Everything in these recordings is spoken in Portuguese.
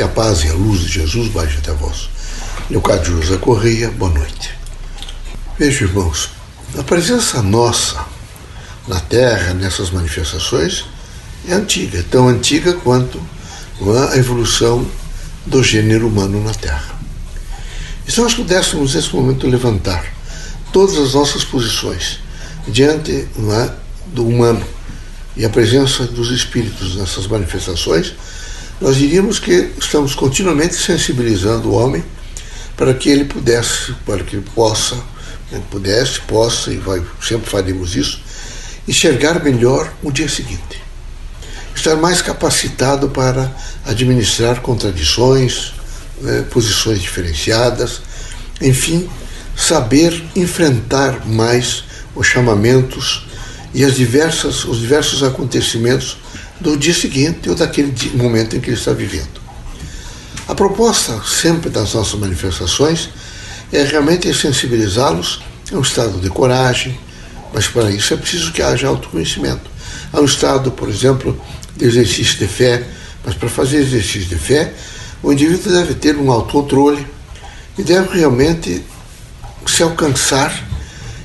Que a paz e a luz de Jesus baixe até vós. Leocádio José Correia, boa noite. Veja, irmãos, a presença nossa na Terra, nessas manifestações, é antiga, é tão antiga quanto a evolução do gênero humano na Terra. E se nós pudéssemos, nesse momento, levantar todas as nossas posições diante é, do humano e a presença dos espíritos nessas manifestações, nós diríamos que estamos continuamente sensibilizando o homem para que ele pudesse, para que ele possa, né, pudesse, possa, e vai, sempre faremos isso, enxergar melhor o dia seguinte. Estar mais capacitado para administrar contradições, né, posições diferenciadas, enfim, saber enfrentar mais os chamamentos e as diversas, os diversos acontecimentos do dia seguinte ou daquele momento em que ele está vivendo. A proposta sempre das nossas manifestações é realmente sensibilizá-los a um estado de coragem, mas para isso é preciso que haja autoconhecimento. A um estado, por exemplo, de exercício de fé, mas para fazer exercício de fé, o indivíduo deve ter um autocontrole e deve realmente se alcançar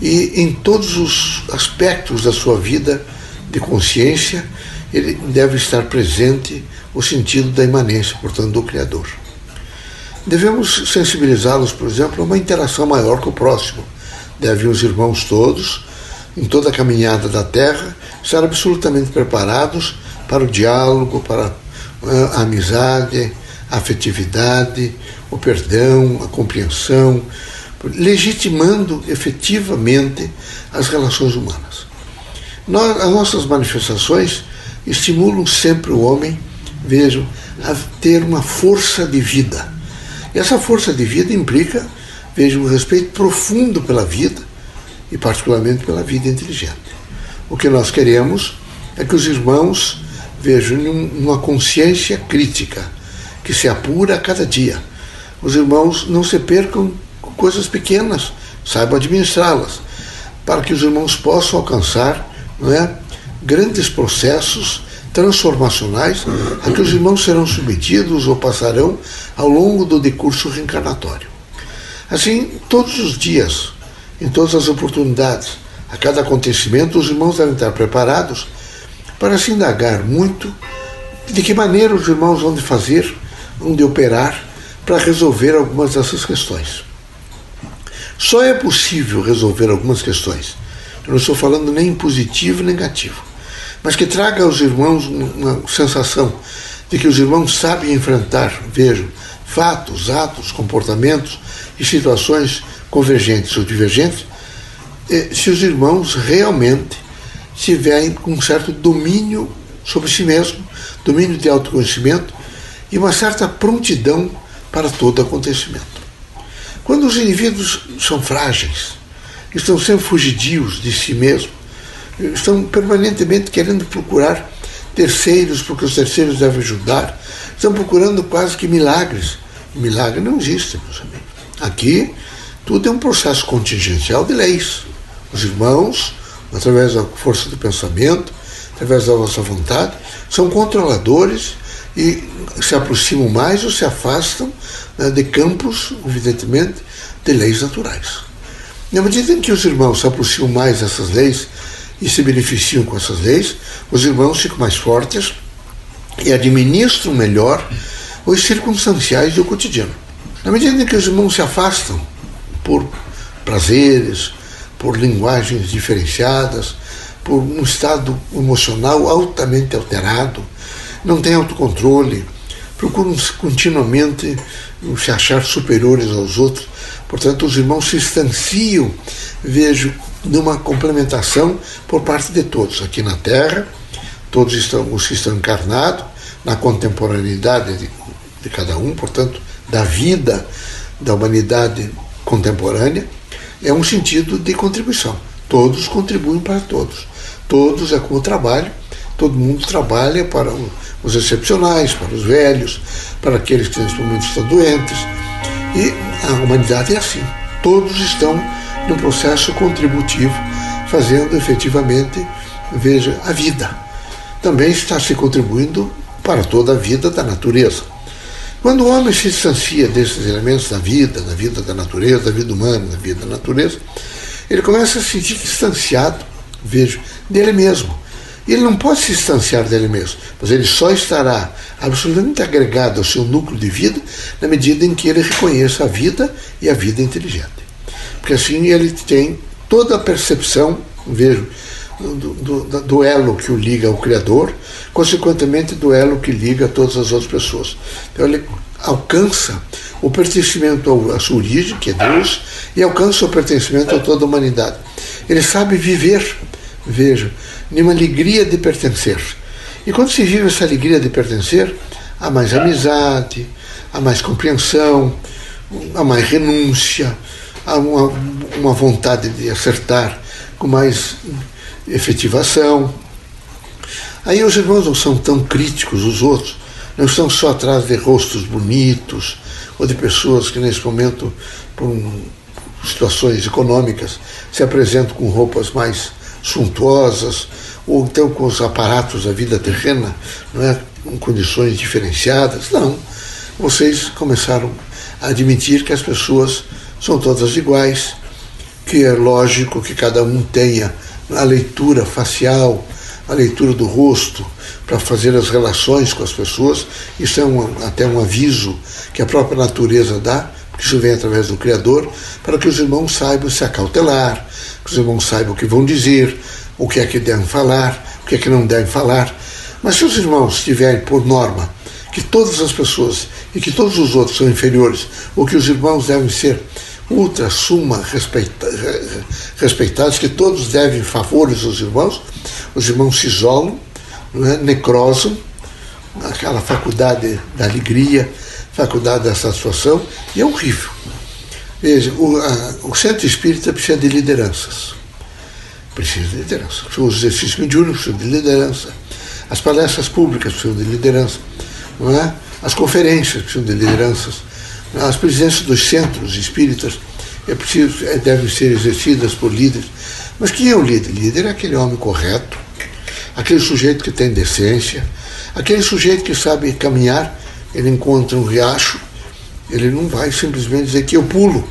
e em todos os aspectos da sua vida de consciência ele deve estar presente o sentido da imanência, portanto, do Criador. Devemos sensibilizá-los, por exemplo, a uma interação maior com o próximo. Devem os irmãos todos, em toda a caminhada da Terra, estar absolutamente preparados para o diálogo, para a amizade, a afetividade, o perdão, a compreensão, legitimando efetivamente as relações humanas. Nós, as nossas manifestações estimulam sempre o homem, vejam, a ter uma força de vida. E essa força de vida implica, vejam, um respeito profundo pela vida e, particularmente, pela vida inteligente. O que nós queremos é que os irmãos vejam uma consciência crítica que se apura a cada dia. Os irmãos não se percam com coisas pequenas, saibam administrá-las, para que os irmãos possam alcançar não é, grandes processos transformacionais a que os irmãos serão submetidos ou passarão ao longo do decurso reencarnatório. Assim, todos os dias, em todas as oportunidades, a cada acontecimento, os irmãos devem estar preparados para se indagar muito de que maneira os irmãos vão de fazer, vão de operar para resolver algumas dessas questões. Só é possível resolver algumas questões. Eu não estou falando nem positivo nem negativo mas que traga aos irmãos uma sensação de que os irmãos sabem enfrentar, vejam, fatos, atos, comportamentos e situações convergentes ou divergentes, eh, se os irmãos realmente tiverem um certo domínio sobre si mesmo, domínio de autoconhecimento e uma certa prontidão para todo acontecimento. Quando os indivíduos são frágeis, estão sempre fugidios de si mesmos, estão permanentemente querendo procurar terceiros, porque os terceiros devem ajudar, estão procurando quase que milagres. Milagre não existe, meus amigos. Aqui, tudo é um processo contingencial de leis. Os irmãos, através da força do pensamento, através da vossa vontade, são controladores e se aproximam mais ou se afastam né, de campos, evidentemente, de leis naturais. Na medida em que os irmãos aproximam mais dessas leis, e se beneficiam com essas leis, os irmãos ficam mais fortes e administram melhor os circunstanciais do cotidiano. Na medida em que os irmãos se afastam por prazeres, por linguagens diferenciadas, por um estado emocional altamente alterado, não têm autocontrole, procuram continuamente se achar superiores aos outros. Portanto, os irmãos se distanciam, vejo, numa complementação por parte de todos aqui na Terra, todos estão, os que estão encarnados, na contemporaneidade de, de cada um, portanto, da vida da humanidade contemporânea, é um sentido de contribuição. Todos contribuem para todos. Todos é como trabalho, todo mundo trabalha para os excepcionais, para os velhos, para aqueles que nesse momento estão doentes. E a humanidade é assim. Todos estão no processo contributivo, fazendo efetivamente, veja, a vida. Também está se contribuindo para toda a vida da natureza. Quando o homem se distancia desses elementos da vida, da vida da natureza, da vida humana, da vida da natureza, ele começa a se sentir distanciado, vejo, dele mesmo. Ele não pode se distanciar dele mesmo, mas ele só estará absolutamente agregado ao seu núcleo de vida na medida em que ele reconheça a vida e a vida inteligente. Porque assim ele tem toda a percepção, vejo, do, do, do, elo que o liga ao Criador, consequentemente do elo que liga todas as outras pessoas. Então ele alcança o pertencimento à sua origem, que é Deus, e alcança o pertencimento a toda a humanidade. Ele sabe viver, veja, numa alegria de pertencer. E quando se vive essa alegria de pertencer, há mais amizade, há mais compreensão, há mais renúncia, há uma, uma vontade de acertar com mais efetivação. Aí os irmãos não são tão críticos, os outros, não estão só atrás de rostos bonitos ou de pessoas que nesse momento, por situações econômicas, se apresentam com roupas mais suntuosas ou então com os aparatos da vida terrena, não é? com condições diferenciadas. Não. Vocês começaram a admitir que as pessoas são todas iguais, que é lógico que cada um tenha a leitura facial, a leitura do rosto, para fazer as relações com as pessoas. Isso é um, até um aviso que a própria natureza dá, porque isso vem através do Criador, para que os irmãos saibam se acautelar, que os irmãos saibam o que vão dizer, o que é que devem falar, o que é que não devem falar. Mas se os irmãos tiverem por norma que todas as pessoas e que todos os outros são inferiores, ou que os irmãos devem ser ultra suma respeita, respeitados, que todos devem favores aos irmãos, os irmãos se isolam, é? necrosam, aquela faculdade da alegria, faculdade da satisfação, e é horrível. Veja, o, a, o centro espírita precisa de lideranças. Precisa de liderança. Os exercícios mediúnicos precisam de liderança. As palestras públicas precisam de liderança. Não é? As conferências precisam de lideranças as presenças dos centros espíritas é preciso, é, devem ser exercidas por líderes. Mas quem é o líder? Líder é aquele homem correto, aquele sujeito que tem decência, aquele sujeito que sabe caminhar, ele encontra um riacho, ele não vai simplesmente dizer que eu pulo.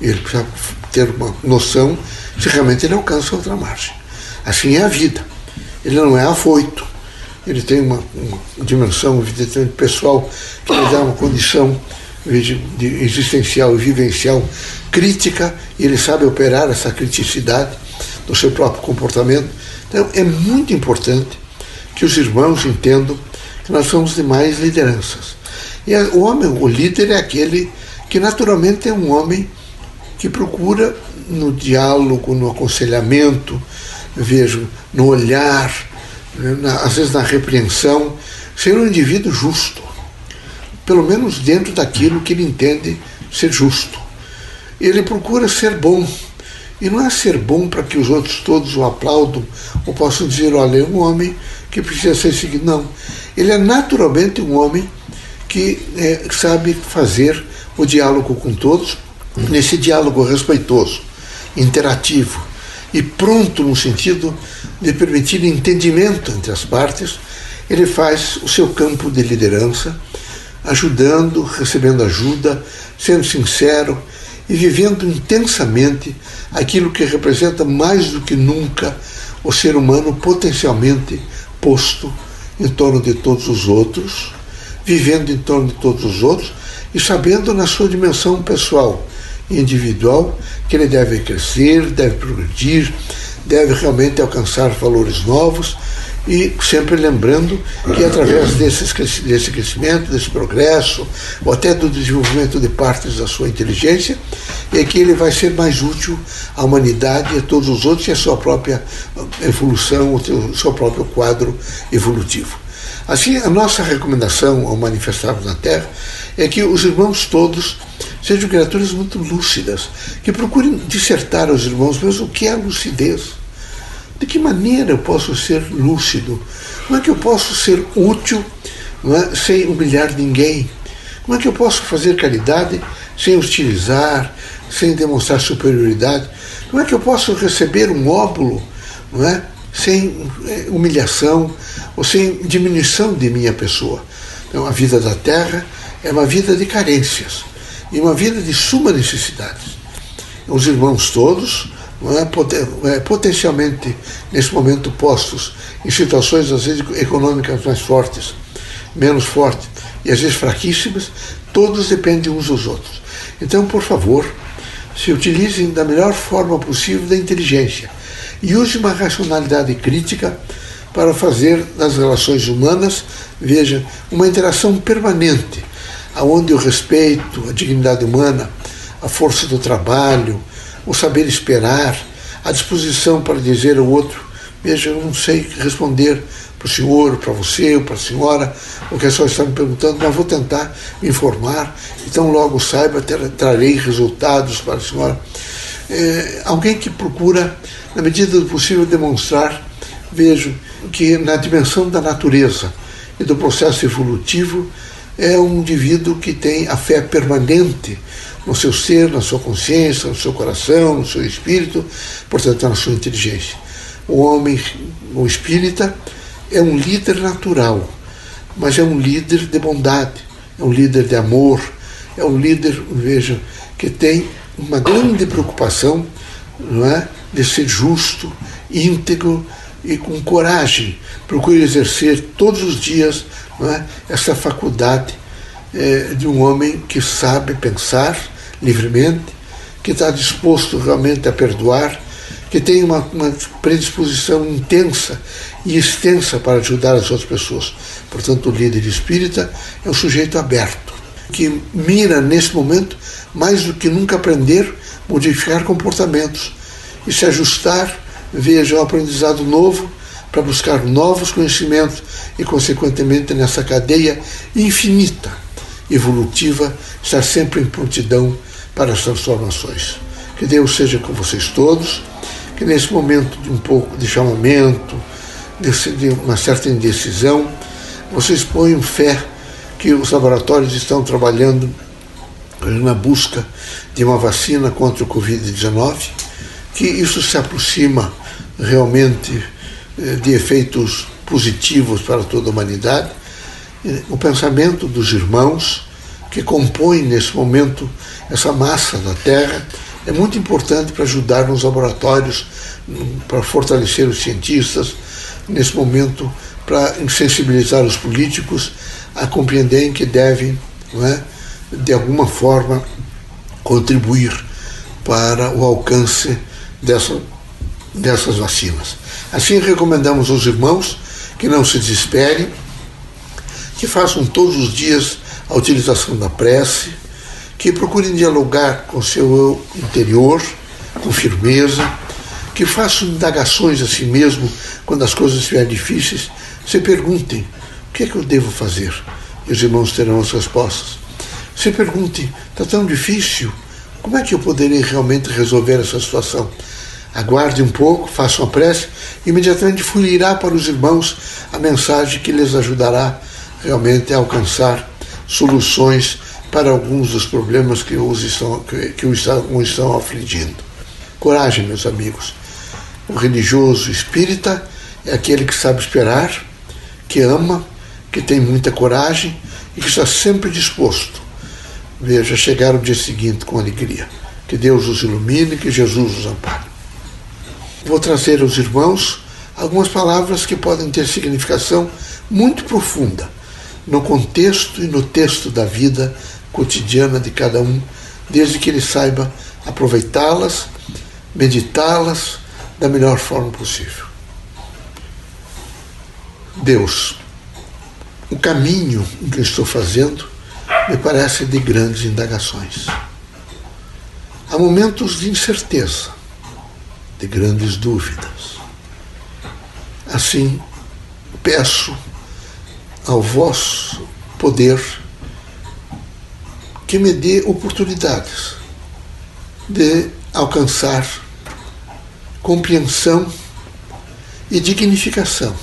Ele precisa ter uma noção se realmente ele alcança outra margem. Assim é a vida. Ele não é afoito. Ele tem uma, uma dimensão, evidentemente, pessoal que lhe dá uma condição existencial e vivencial crítica, e ele sabe operar essa criticidade no seu próprio comportamento. Então, é muito importante que os irmãos entendam que nós somos de mais lideranças. E o homem, o líder é aquele que naturalmente é um homem que procura no diálogo, no aconselhamento, vejo, no olhar, né, na, às vezes na repreensão, ser um indivíduo justo pelo menos dentro daquilo que ele entende ser justo. Ele procura ser bom. E não é ser bom para que os outros todos o aplaudam ou possam dizer, olha, é um homem que precisa ser seguido. Não. Ele é naturalmente um homem que é, sabe fazer o diálogo com todos, nesse diálogo respeitoso, interativo e pronto no sentido de permitir entendimento entre as partes, ele faz o seu campo de liderança ajudando, recebendo ajuda, sendo sincero e vivendo intensamente aquilo que representa mais do que nunca o ser humano potencialmente posto em torno de todos os outros, vivendo em torno de todos os outros e sabendo na sua dimensão pessoal individual que ele deve crescer, deve progredir, deve realmente alcançar valores novos e sempre lembrando que através desse crescimento, desse progresso, ou até do desenvolvimento de partes da sua inteligência, é que ele vai ser mais útil à humanidade a todos os outros e à sua própria evolução, o seu próprio quadro evolutivo. Assim, a nossa recomendação ao manifestarmos na Terra é que os irmãos todos sejam criaturas muito lúcidas, que procurem dissertar aos irmãos mesmo o que é a lucidez de que maneira eu posso ser lúcido? Como é que eu posso ser útil é? sem humilhar ninguém? Como é que eu posso fazer caridade sem hostilizar, sem demonstrar superioridade? Como é que eu posso receber um óbulo não é? sem é, humilhação ou sem diminuição de minha pessoa? Então, a vida da terra é uma vida de carências e uma vida de suma necessidade. Os irmãos todos, é, é, potencialmente, nesse momento, postos em situações, às vezes, econômicas mais fortes, menos fortes e às vezes fraquíssimas, todos dependem uns dos outros. Então, por favor, se utilizem da melhor forma possível da inteligência e use uma racionalidade crítica para fazer das relações humanas, veja, uma interação permanente, aonde o respeito, a dignidade humana, a força do trabalho, o saber esperar, a disposição para dizer ao outro, veja, eu não sei responder para o senhor, para você ou para a senhora, o que a senhora está me perguntando, mas vou tentar me informar, então logo saiba, trarei resultados para a senhora. É, alguém que procura, na medida do possível, demonstrar, vejo, que na dimensão da natureza e do processo evolutivo é um indivíduo que tem a fé permanente no seu ser, na sua consciência, no seu coração, no seu espírito, portanto, na sua inteligência. O homem, o espírita, é um líder natural, mas é um líder de bondade, é um líder de amor, é um líder, veja, que tem uma grande preocupação não é, de ser justo, íntegro e com coragem. Procure exercer todos os dias é, essa faculdade é, de um homem que sabe pensar livremente, que está disposto realmente a perdoar que tem uma, uma predisposição intensa e extensa para ajudar as outras pessoas. Portanto, o líder espírita é um sujeito aberto, que mira nesse momento, mais do que nunca aprender, modificar comportamentos e se ajustar, veja um aprendizado novo para buscar novos conhecimentos e, consequentemente, nessa cadeia infinita, evolutiva, estar sempre em prontidão para as transformações. Que Deus seja com vocês todos que nesse momento de um pouco de chamamento, de uma certa indecisão, vocês ponham fé que os laboratórios estão trabalhando na busca de uma vacina contra o Covid-19, que isso se aproxima realmente de efeitos positivos para toda a humanidade. O pensamento dos irmãos que compõem nesse momento essa massa da Terra é muito importante para ajudar nos laboratórios, para fortalecer os cientistas, nesse momento, para sensibilizar os políticos a compreenderem que devem, é, de alguma forma, contribuir para o alcance dessa, dessas vacinas. Assim, recomendamos aos irmãos que não se desesperem, que façam todos os dias a utilização da prece, que procurem dialogar com seu eu interior, com firmeza, que façam indagações a si mesmo quando as coisas estiverem difíceis, se perguntem: o que é que eu devo fazer? E os irmãos terão as respostas. Se perguntem: está tão difícil, como é que eu poderei realmente resolver essa situação? Aguarde um pouco, façam a prece, imediatamente fluirá para os irmãos a mensagem que lhes ajudará realmente a alcançar soluções para alguns dos problemas que os estão, que os estão, estão afligindo. Coragem, meus amigos. O religioso espírita é aquele que sabe esperar, que ama, que tem muita coragem e que está sempre disposto, veja, chegar o dia seguinte com alegria. Que Deus os ilumine, que Jesus os ampare. Vou trazer aos irmãos algumas palavras que podem ter significação muito profunda no contexto e no texto da vida cotidiana de cada um, desde que ele saiba aproveitá-las, meditá-las da melhor forma possível. Deus, o caminho que estou fazendo me parece de grandes indagações. Há momentos de incerteza, de grandes dúvidas. Assim, peço ao vosso poder que me dê oportunidades de alcançar compreensão e dignificação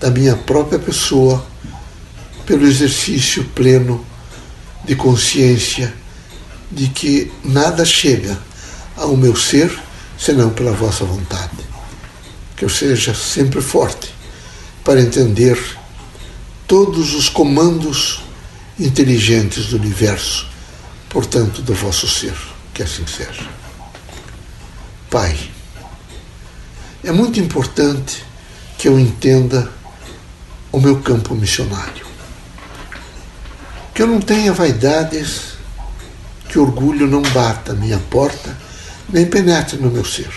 da minha própria pessoa pelo exercício pleno de consciência de que nada chega ao meu ser senão pela vossa vontade. Que eu seja sempre forte para entender todos os comandos inteligentes do universo, portanto, do vosso ser. Que assim seja. Pai, é muito importante que eu entenda o meu campo missionário. Que eu não tenha vaidades, que orgulho não bata a minha porta, nem penetre no meu ser.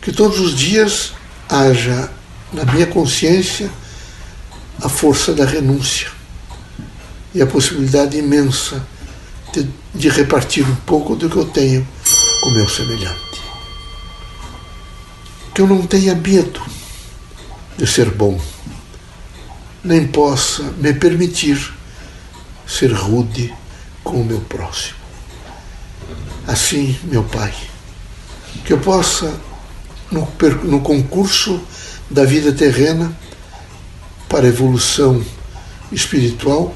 Que todos os dias haja na minha consciência a força da renúncia e a possibilidade imensa de, de repartir um pouco do que eu tenho com o meu semelhante. Que eu não tenha medo de ser bom, nem possa me permitir ser rude com o meu próximo. Assim, meu Pai, que eu possa, no, no concurso da vida terrena para a evolução espiritual,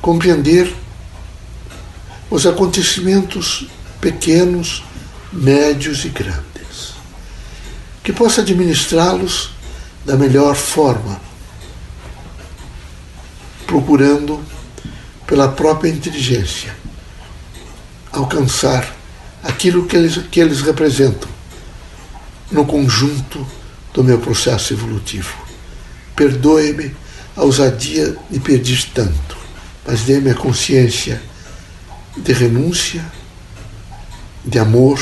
compreender os acontecimentos pequenos, médios e grandes, que possa administrá-los da melhor forma, procurando, pela própria inteligência, alcançar aquilo que eles, que eles representam no conjunto do meu processo evolutivo. Perdoe-me a ousadia de pedir tanto, mas dê-me a consciência de renúncia, de amor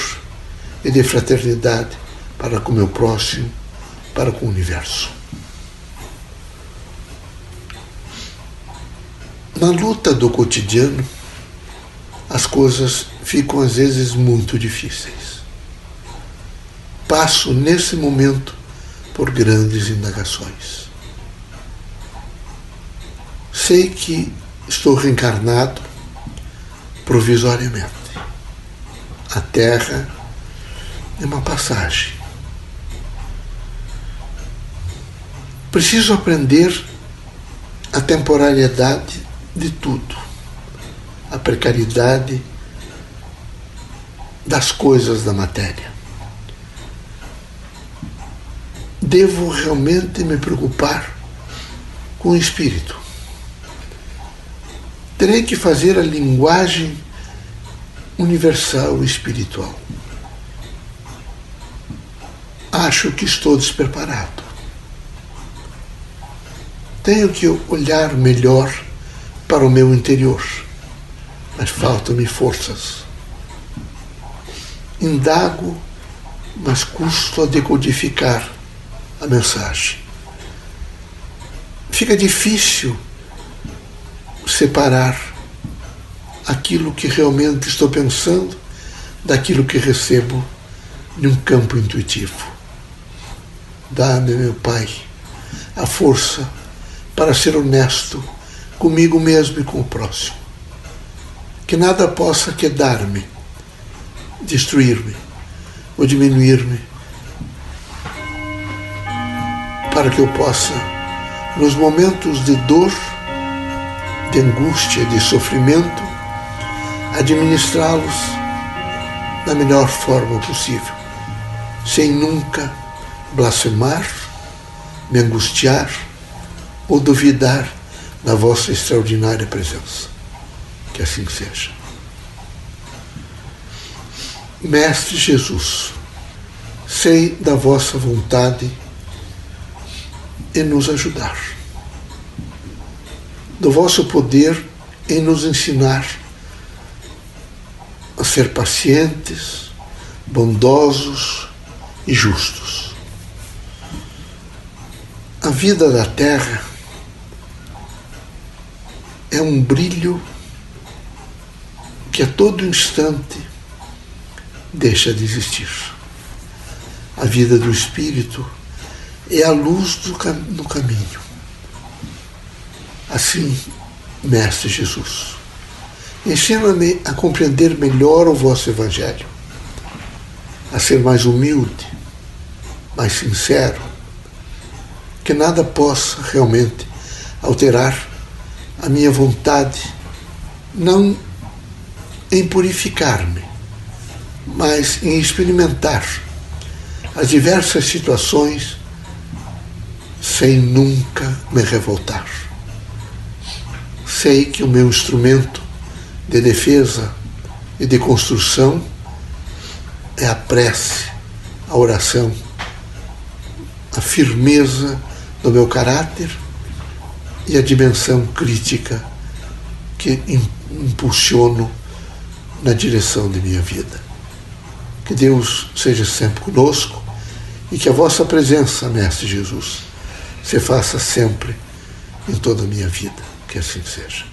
e de fraternidade para com o meu próximo, para com o universo. Na luta do cotidiano, as coisas ficam às vezes muito difíceis. Passo nesse momento por grandes indagações. Sei que estou reencarnado provisoriamente. A terra é uma passagem. Preciso aprender a temporalidade de tudo, a precariedade das coisas da matéria. Devo realmente me preocupar com o espírito terei que fazer a linguagem universal espiritual. Acho que estou despreparado. Tenho que olhar melhor para o meu interior, mas faltam-me forças. Indago, mas custo a decodificar a mensagem. Fica difícil separar aquilo que realmente estou pensando daquilo que recebo num campo intuitivo. Dá-me, meu Pai, a força para ser honesto comigo mesmo e com o próximo. Que nada possa quedar-me, destruir-me ou diminuir-me, para que eu possa, nos momentos de dor, de angústia, de sofrimento, administrá-los da melhor forma possível, sem nunca blasfemar, me angustiar ou duvidar da vossa extraordinária presença. Que assim seja. Mestre Jesus, sei da vossa vontade em nos ajudar do vosso poder em nos ensinar a ser pacientes, bondosos e justos. A vida da terra é um brilho que a todo instante deixa de existir. A vida do espírito é a luz do, no caminho Assim, Mestre Jesus, ensina-me a compreender melhor o vosso Evangelho, a ser mais humilde, mais sincero, que nada possa realmente alterar a minha vontade, não em purificar-me, mas em experimentar as diversas situações sem nunca me revoltar. Sei que o meu instrumento de defesa e de construção é a prece, a oração, a firmeza do meu caráter e a dimensão crítica que impulsiono na direção de minha vida. Que Deus seja sempre conosco e que a vossa presença, Mestre Jesus, se faça sempre em toda a minha vida. Que assim seja.